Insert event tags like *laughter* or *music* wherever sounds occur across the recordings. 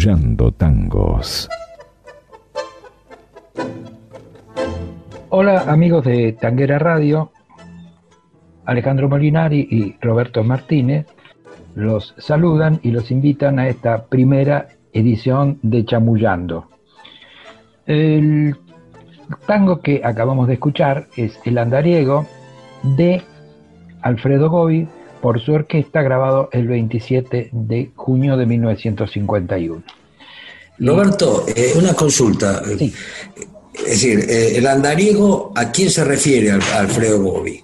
Chamullando Tangos. Hola amigos de Tanguera Radio, Alejandro Molinari y Roberto Martínez los saludan y los invitan a esta primera edición de Chamullando. El tango que acabamos de escuchar es El Andariego de Alfredo Gobi por su orquesta grabado el 27 de junio de 1951. Roberto, eh, una consulta. Es decir, eh, el andariego, ¿a quién se refiere Alfredo Gobi?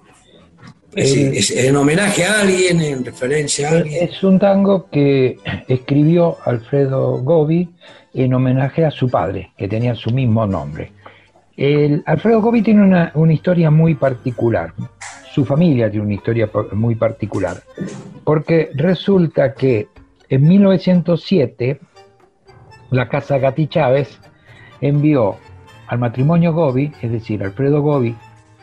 Eh, es, en homenaje a alguien, en referencia a alguien. Es un tango que escribió Alfredo Gobi en homenaje a su padre, que tenía su mismo nombre. El, Alfredo Gobi tiene una, una historia muy particular su familia tiene una historia muy particular, porque resulta que en 1907 la casa Gatti Chávez envió al matrimonio Gobi, es decir, Alfredo Gobi,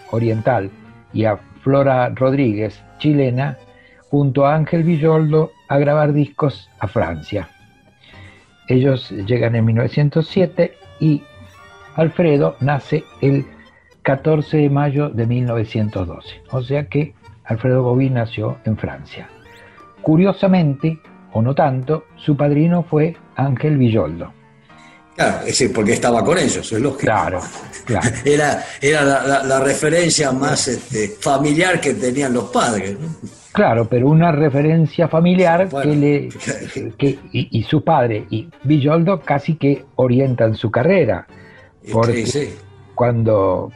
oriental, y a Flora Rodríguez, chilena, junto a Ángel Villoldo, a grabar discos a Francia. Ellos llegan en 1907 y Alfredo nace el 14 de mayo de 1912. O sea que Alfredo Gobi nació en Francia. Curiosamente, o no tanto, su padrino fue Ángel Villoldo. Claro, es decir, porque estaba con ellos, es lógico. Claro, claro. *laughs* Era, era la, referencia más este, familiar que tenían los padres. Claro, pero una referencia familiar que le *laughs* que, y, su padre y Villoldo casi que orientan su carrera. Porque cuando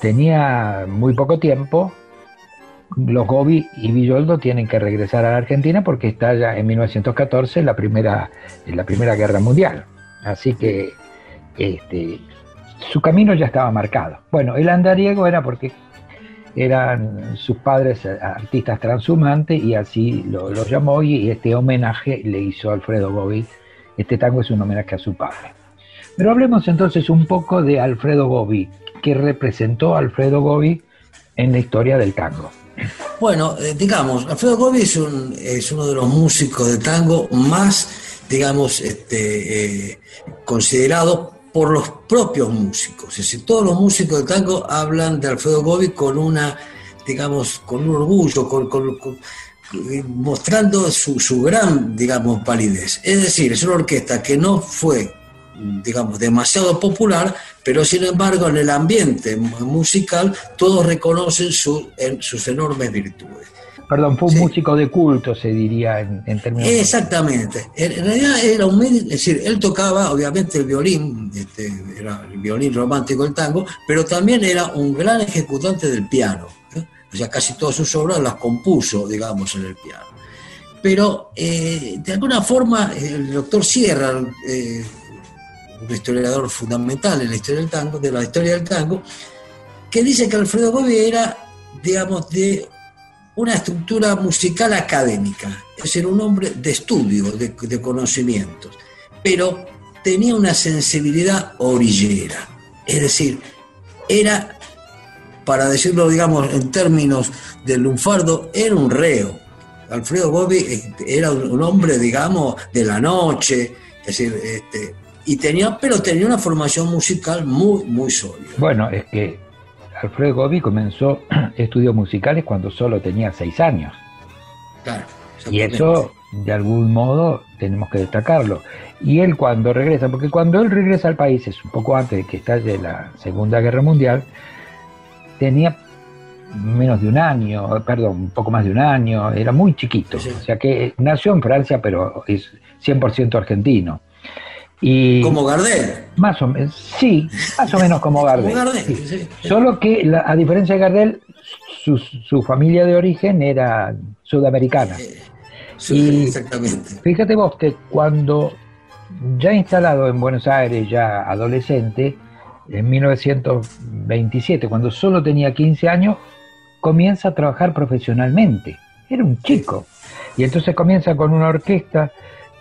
tenía muy poco tiempo, los Gobi y Villoldo tienen que regresar a la Argentina porque está ya en 1914 la primera, la primera guerra mundial. Así que este, su camino ya estaba marcado. Bueno, el andariego era porque eran sus padres artistas transhumantes y así lo, llamó y este homenaje le hizo Alfredo Gobi. Este tango es un homenaje a su padre. Pero hablemos entonces un poco de Alfredo Gobi, que representó Alfredo Gobi en la historia del tango. Bueno, eh, digamos, Alfredo Gobi es, uno de los músicos de tango más, digamos, este, eh, considerados por los propios músicos. Es decir, todos los músicos de tango hablan de Alfredo Gobi con una, digamos, con un orgullo, mostrando su, su gran, digamos, validez. Es decir, es una orquesta que no fue digamos, demasiado popular, pero sin embargo en el ambiente musical todos reconocen sus enormes virtudes. Perdón, fue un músico de culto, se diría en, términos. Exactamente. En, realidad era un es decir, él tocaba obviamente el violín, este, era el violín romántico del tango, pero también era un gran ejecutante del piano. ¿eh? O sea, casi todas sus obras las compuso, digamos, en el piano. Pero eh, de alguna forma el doctor Sierra, eh, un historiador fundamental en la historia del tango, de la historia del tango, que dice que Alfredo Gobi era, digamos, de una estructura musical académica, es decir, un hombre de estudio, de, conocimientos, pero tenía una sensibilidad orillera, es decir, era, para decirlo, digamos, en términos del lunfardo, era un reo. Alfredo Gobi eh, era un hombre, digamos, de la noche, es decir, este, y tenía, pero tenía una formación musical muy, muy sólida. Bueno, es que Alfredo Gobi comenzó *clears throat* estudios musicales cuando solo tenía seis años. Claro. Y eso, de algún modo, tenemos que destacarlo. Y él cuando regresa, porque cuando él regresa al país, es un poco antes de que estalle la Segunda Guerra Mundial, tenía menos de un año, perdón, un poco más de un año, era muy chiquito. O sea que nació en Francia, pero es 100% argentino como Gardel. Más o menos, sí, más o menos como *laughs* Gardel. Solo que, a diferencia de Gardel, su, familia de origen era sudamericana. Sí, exactamente. Fíjate vos que cuando ya instalado en Buenos Aires, ya adolescente, en 1927, cuando solo tenía 15 años, comienza a trabajar profesionalmente. Era un chico. Y entonces comienza con una orquesta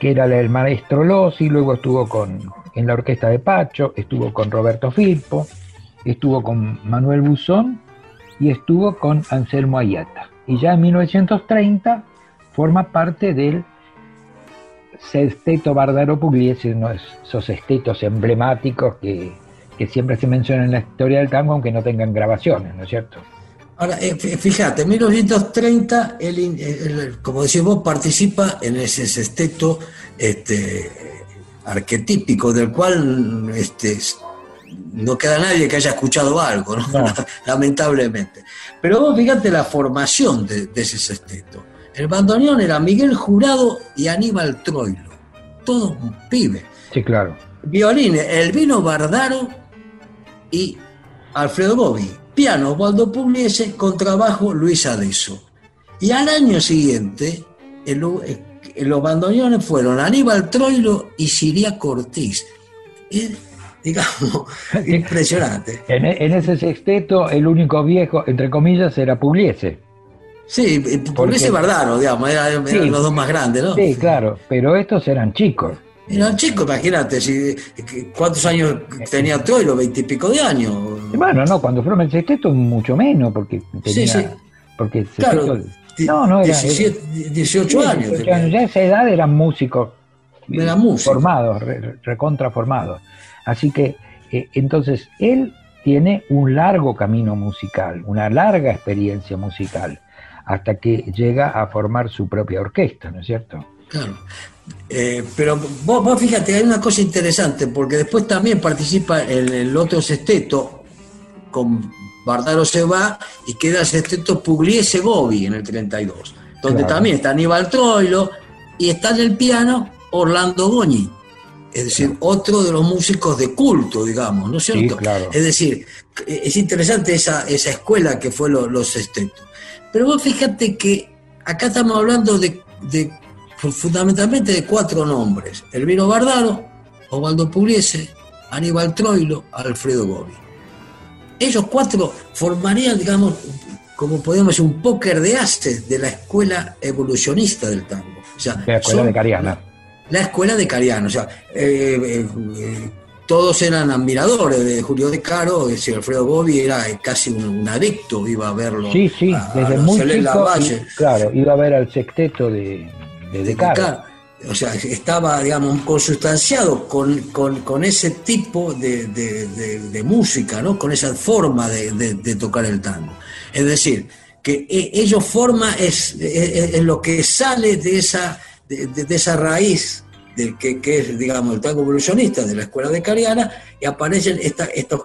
que era el maestro Lossi, luego estuvo con, en la orquesta de Pacho, estuvo con Roberto Filpo, estuvo con Manuel Buzón y estuvo con Anselmo Ayata. Y ya en 1930 forma parte del sexteto Bardaro Pugliese, esos sextetos emblemáticos que, que siempre se mencionan en la historia del tango, aunque no tengan grabaciones, ¿no es cierto? Ahora, eh, fíjate, en 1930, él, como decís vos, participa en ese sexteto este, arquetípico del cual este, no queda nadie que haya escuchado algo, *laughs* lamentablemente. Pero vos fíjate la formación de, ese sexteto. El bandoneón era Miguel Jurado y Aníbal Troilo, todos pibes. Sí, claro. Violines, Elvino Bardaro y Alfredo Bobby piano Osvaldo Pugliese, trabajo Luis Adeso. Y al año siguiente, los bandoneones fueron Aníbal Troilo y Siria Cortés. digamos, *laughs* impresionante. En, ese sexteto, el único viejo, entre comillas, era Pugliese. Sí, Pugliese y Bardaro, digamos, eran, los dos más grandes, ¿no? Sí, claro, pero estos eran chicos. Era chico, imagínate, si, ¿cuántos años tenía Troilo? Veintipico de años. Bueno, no, cuando fueron el sexteto mucho menos, porque tenía... Sí, sí. Porque claro, no, no, era, 18 años. Ya a esa edad eran músicos. Era. Formados, recontraformados. Así que, eh, entonces, él tiene un largo camino musical, una larga experiencia musical, hasta que llega a formar su propia orquesta, ¿no es cierto? Claro. Eh, pero vos, fíjate, hay una cosa interesante, porque después también participa en el otro sexteto, con Bardaro se va y queda el sexteto Pugliese Gobi en el 32, donde también está Aníbal Troilo y está en el piano Orlando Goñi es decir, otro de los músicos de culto, digamos, ¿no es cierto? Es decir, es interesante esa, esa escuela que fue los sextetos. Pero vos fíjate que acá estamos hablando de, fundamentalmente de cuatro nombres: Elviro Bardaro, Osvaldo Pugliese, Aníbal Troilo, Alfredo Gobi. Ellos cuatro formarían, digamos, como podemos decir, un póker de haces de la escuela evolucionista del tango. O sea, la escuela de Cariana la escuela de Cariano. O sea, eh, eh, eh, todos eran admiradores de Julio De Caro, es decir, Alfredo Gobi era casi un, adicto, iba a verlo. Sí, sí, desde muy chico, claro, iba a ver al sexteto de, de, Caro. O sea, estaba, digamos, consustanciado con, con, ese tipo de, música, ¿no? Con esa forma de, tocar el tango. Es decir, que ellos forma es, es lo que sale de esa de, esa raíz del que, es, digamos, el tango evolucionista de la escuela de Cariana, y aparecen estos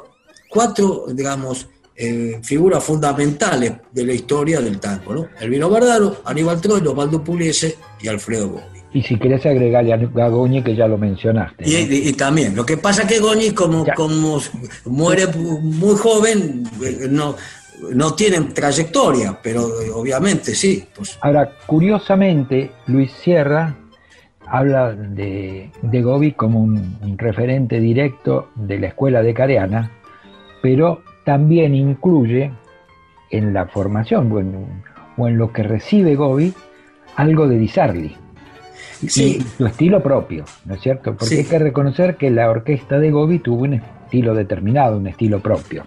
cuatro, digamos, eh, figuras fundamentales de la historia del tango, ¿no? Elvino Bardaro, Aníbal Troilo, Osvaldo Pugliese y Alfredo Goñi. Y si querés agregarle a Goñi, que ya lo mencionaste. Y, también, lo que pasa que Goñi, como, como muere muy joven, eh, no, no tienen trayectoria, pero obviamente sí. Pues. Ahora, curiosamente, Luis Sierra habla de, de Gobi como un, referente directo de la escuela de Careana, pero también incluye en la formación o en, lo que recibe Gobi algo de Di Sarli. Sí. Y su estilo propio, ¿no es cierto? Porque hay que reconocer que la orquesta de Gobi tuvo un estilo determinado, un estilo propio.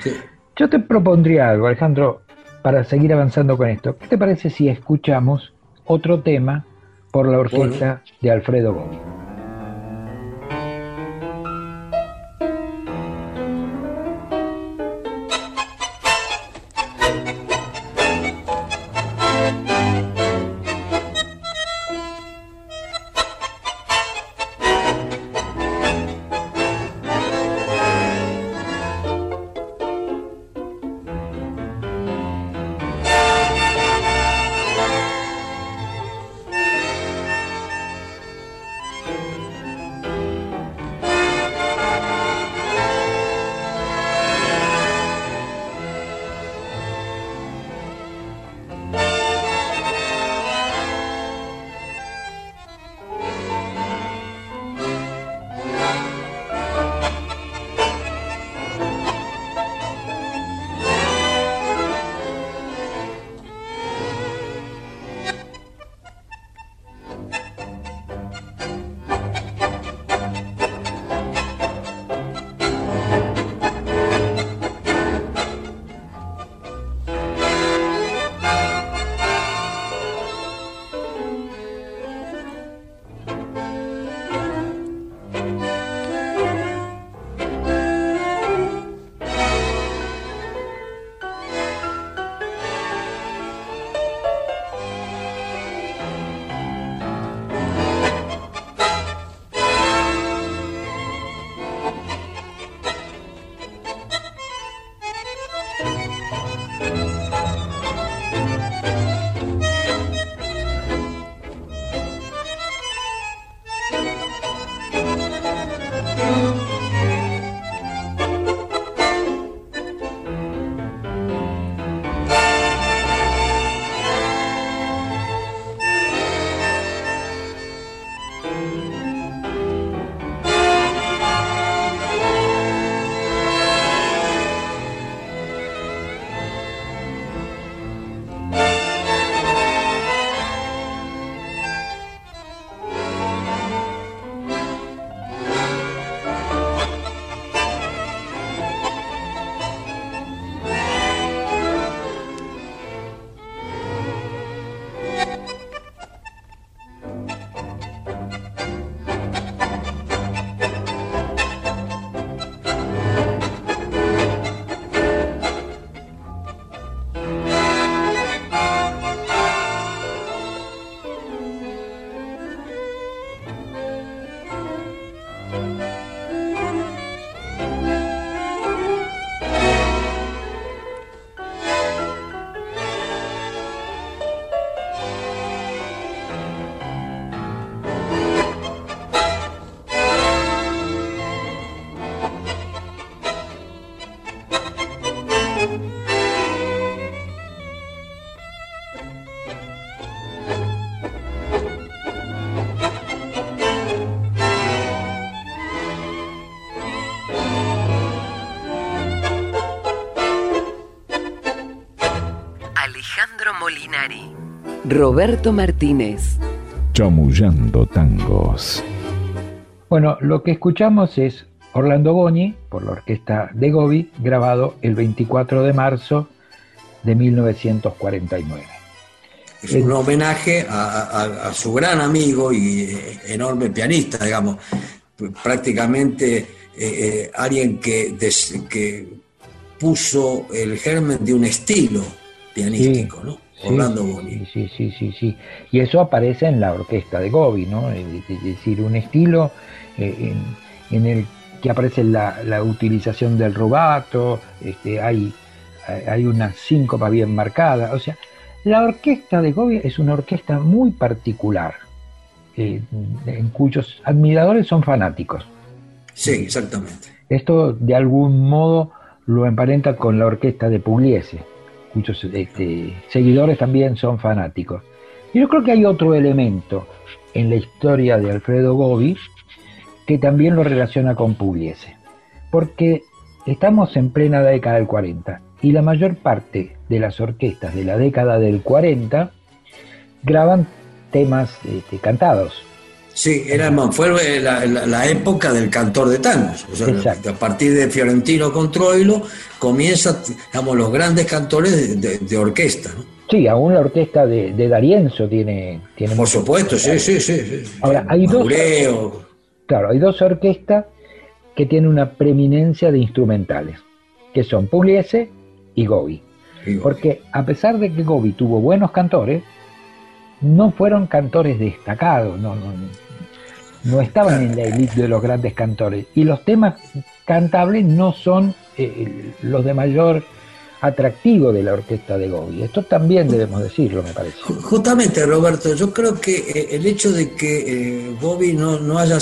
Sí. Yo te propondría algo, Alejandro, para seguir avanzando con esto. ¿Qué te parece si escuchamos otro tema por la orquesta de Alfredo Gómez? Roberto Martínez. Chamullando tangos. Bueno, lo que escuchamos es Orlando Boni, por la orquesta de Gobi, grabado el 24 de marzo de 1949. Es un homenaje a, su gran amigo y enorme pianista, digamos, prácticamente eh, eh, alguien que, que puso el germen de un estilo pianístico, ¿no? Orlando Boni. Sí, sí, sí, sí, Y eso aparece en la orquesta de Gobi, ¿no? Es decir, un estilo eh, en, el que aparece la, la utilización del rubato, este, hay, hay una síncopa bien marcada, o sea, la orquesta de Gobi es una orquesta muy particular, eh, en cuyos admiradores son fanáticos. Sí, exactamente. Esto de algún modo lo emparenta con la orquesta de Pugliese, cuyos este, seguidores también son fanáticos. Y yo creo que hay otro elemento en la historia de Alfredo Gobi que también lo relaciona con Pugliese, porque estamos en plena década del 40 y la mayor parte de las orquestas de la década del 40 graban temas este, cantados. Sí, era, fue la, época del cantor de tangos. a partir de Fiorentino con Troilo comienza, digamos, los grandes cantores de, orquesta. Sí, aún la orquesta de, de Darienzo tiene, tiene. Por supuesto, sí, sí, sí, Ahora, hay dos. Claro, hay dos orquestas que tienen una preeminencia de instrumentales, que son Pugliese y Gobi. Porque a pesar de que Gobi tuvo buenos cantores, no fueron cantores destacados, no, no, no estaban en la élite de los grandes cantores. Y los temas cantables no son eh, los de mayor atractivo de la orquesta de Gobi. Esto también debemos decirlo, me parece. Justamente, Roberto, yo creo que eh, el hecho de que eh, Gobi no, no, haya,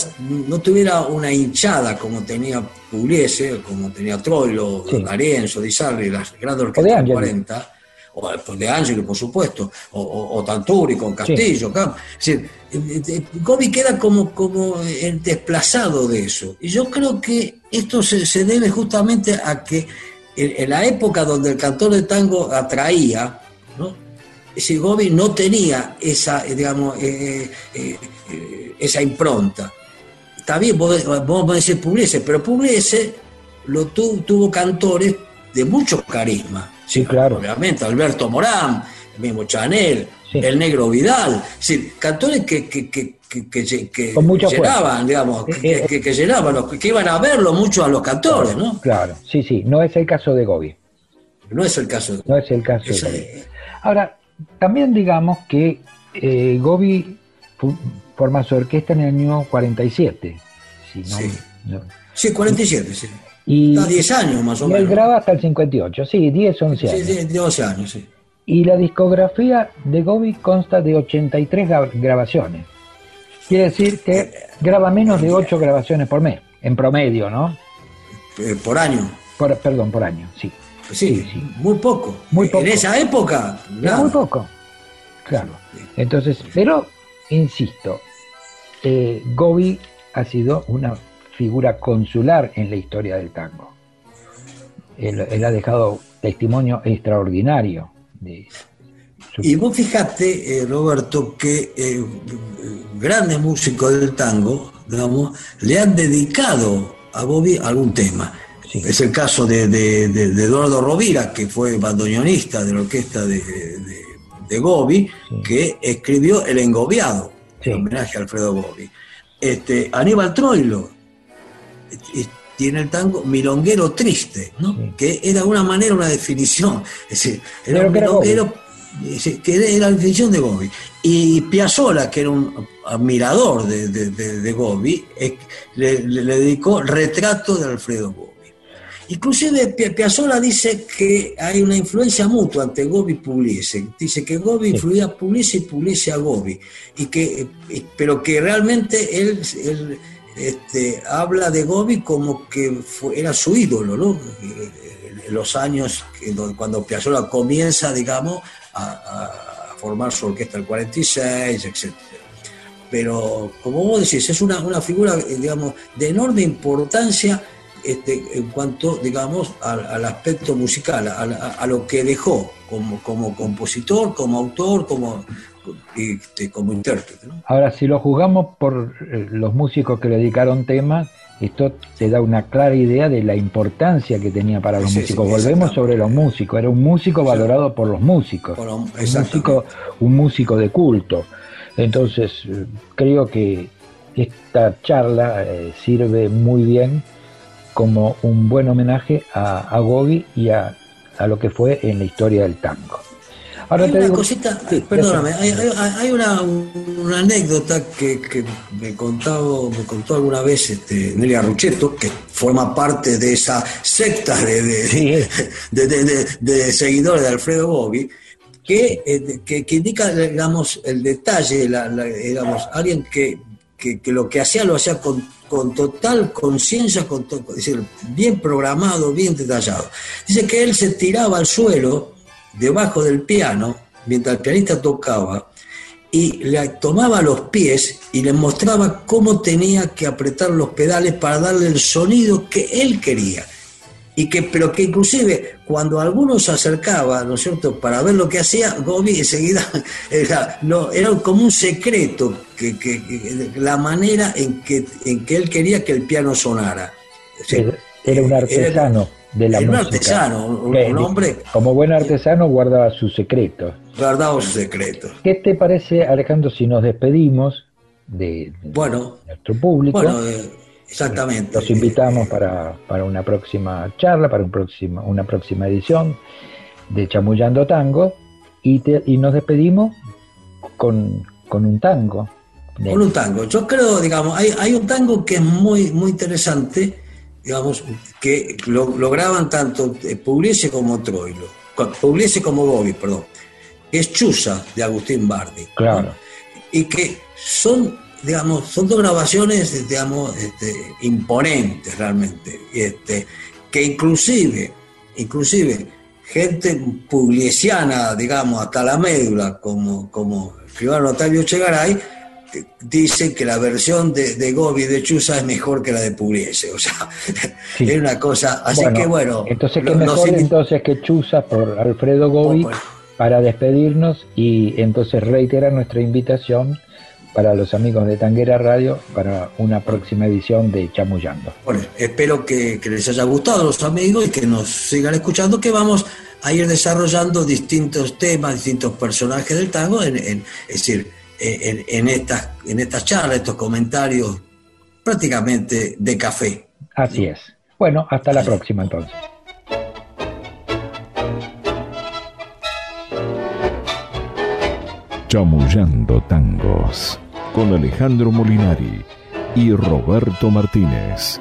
no tuviera una hinchada como tenía Pugliese, como tenía Troilo, sí. Arienzo, Di Sarri, las grandes orquestas de 40, o de Angelo, por supuesto, o, Tanturi con Castillo. Es decir, Gobi queda como, como el desplazado de eso. Y yo creo que esto se, se debe justamente a que en, la época donde el cantor de tango atraía, ¿no? ese Gobi no tenía esa, digamos, eh, eh, eh, esa impronta. Está bien, vos, vos decir Pugliese, pero Pugliese lo tuvo cantores de mucho carisma. Sí, claro. Obviamente, Alberto Morán, el mismo Chanel, el negro Vidal, es cantores que, que, que, que llenaban, digamos, eh, eh, que, llenaban, los, que iban a verlo mucho a los cantores, ¿no? Claro, sí, sí, no es el caso de Gobi. No es el caso de No es el caso de Gobi. Ahora, también digamos que eh, Gobi forma su orquesta en el año 47. sí. sí, 47, sí. Y, Está 10 años más o menos. Él graba hasta el 58, sí, 10, 11 años. Sí, 12 años, sí. Y la discografía de Gobi consta de 83 grabaciones. Quiere decir que graba menos de 8 grabaciones por mes, en promedio, ¿no? Eh, por año. Por, perdón, por año, sí. Sí, sí, muy poco. Muy poco. En esa época, muy poco. Claro. Entonces, pero, insisto, eh, Gobi ha sido una figura consular en la historia del tango. Él, ha dejado testimonio extraordinario de, y vos fijate, eh, Roberto, que eh, grandes músicos del tango, digamos, le han dedicado a Bobby algún tema. Es el caso de, Eduardo Rovira, que fue bandoneonista de la orquesta de, de, Gobi, que escribió El Engobiado, en homenaje a Alfredo Gobi. Este, Aníbal Troilo tiene el tango Milonguero Triste, ¿no? que era de una manera una definición. Es decir, era un milonguero que era la definición de Gobi. Y Piazzolla, que era un admirador de, de, Gobi, le, dedicó Retrato de Alfredo Gobi. Inclusive Piazzolla dice que hay una influencia mutua entre Gobi y Pugliese. Dice que Gobi influía a Pugliese y Pugliese a Gobi. Y que, pero que realmente él, este, habla de Gobi como que era su ídolo, ¿no? En los años cuando Piazzolla comienza, digamos, a, formar su orquesta el 46, etc. Pero, como vos decís, es una, una figura, digamos, de enorme importancia este, en cuanto, digamos, al, aspecto musical, a, lo que dejó como, como compositor, como autor, como, este, como intérprete. Ahora, si lo juzgamos por eh, los músicos que le dedicaron temas, esto te da una clara idea de la importancia que tenía para los músicos. Volvemos sobre los músicos, era un músico valorado por los músicos, un, músico, un músico de culto. Entonces, creo que esta charla eh, sirve muy bien como un buen homenaje a, a Gobi y a, a lo que fue en la historia del tango hay una cosita, perdóname, hay, una, anécdota que, me, contado, me contó alguna vez este, Nelia Ruchetto, que forma parte de esa secta de, de, seguidores de Alfredo Bobby, que, eh, que, indica, digamos, el detalle, digamos, alguien que, lo que hacía lo hacía con, con total conciencia, con es decir, bien programado, bien detallado. Dice que él se tiraba al suelo debajo del piano, mientras el pianista tocaba, y le tomaba los pies y le mostraba cómo tenía que apretar los pedales para darle el sonido que él quería. Y que, pero que inclusive cuando alguno se acercaba, ¿no es cierto?, para ver lo que hacía, Gobi enseguida *laughs* era, no, era como un secreto que, la manera en que, en que él quería que el piano sonara. era un artesano de la un artesano, un, hombre. Como buen artesano guardaba sus secretos. Guardaba sus secretos. ¿Qué te parece, Alejandro, si nos despedimos de, bueno, nuestro público? Bueno, eh, exactamente. Los invitamos para, una próxima charla, para un próximo, una próxima edición de Chamullando Tango y, y nos despedimos con, un tango. Con un tango. Yo creo, digamos, hay, hay un tango que es muy, muy interesante digamos, que lo, lograban tanto eh, Pugliese como Troilo, Pugliese como Gobi, perdón, que es Chusa de Agustín Bardi. Claro. Y que son, digamos, son dos grabaciones, digamos, este, imponentes realmente, este, que inclusive, inclusive, gente pugliesiana, digamos, hasta la médula, como, como escribano Octavio Chegaray, dicen que la versión de, de Gobi de Chusa es mejor que la de Pugliese, o sea, *laughs* es una cosa, así que bueno. Entonces, ¿qué mejor entonces que Chusa por Alfredo Gobi para despedirnos y entonces reiterar nuestra invitación para los amigos de Tanguera Radio para una próxima edición de Chamullando. Bueno, espero que, les haya gustado los amigos y que nos sigan escuchando, que vamos a ir desarrollando distintos temas, distintos personajes del tango, en, en, es decir, en, en, estas, en estas charlas, estos comentarios prácticamente de café. Así es. Bueno, hasta la próxima entonces. Chamullando Tangos con Alejandro Molinari y Roberto Martínez.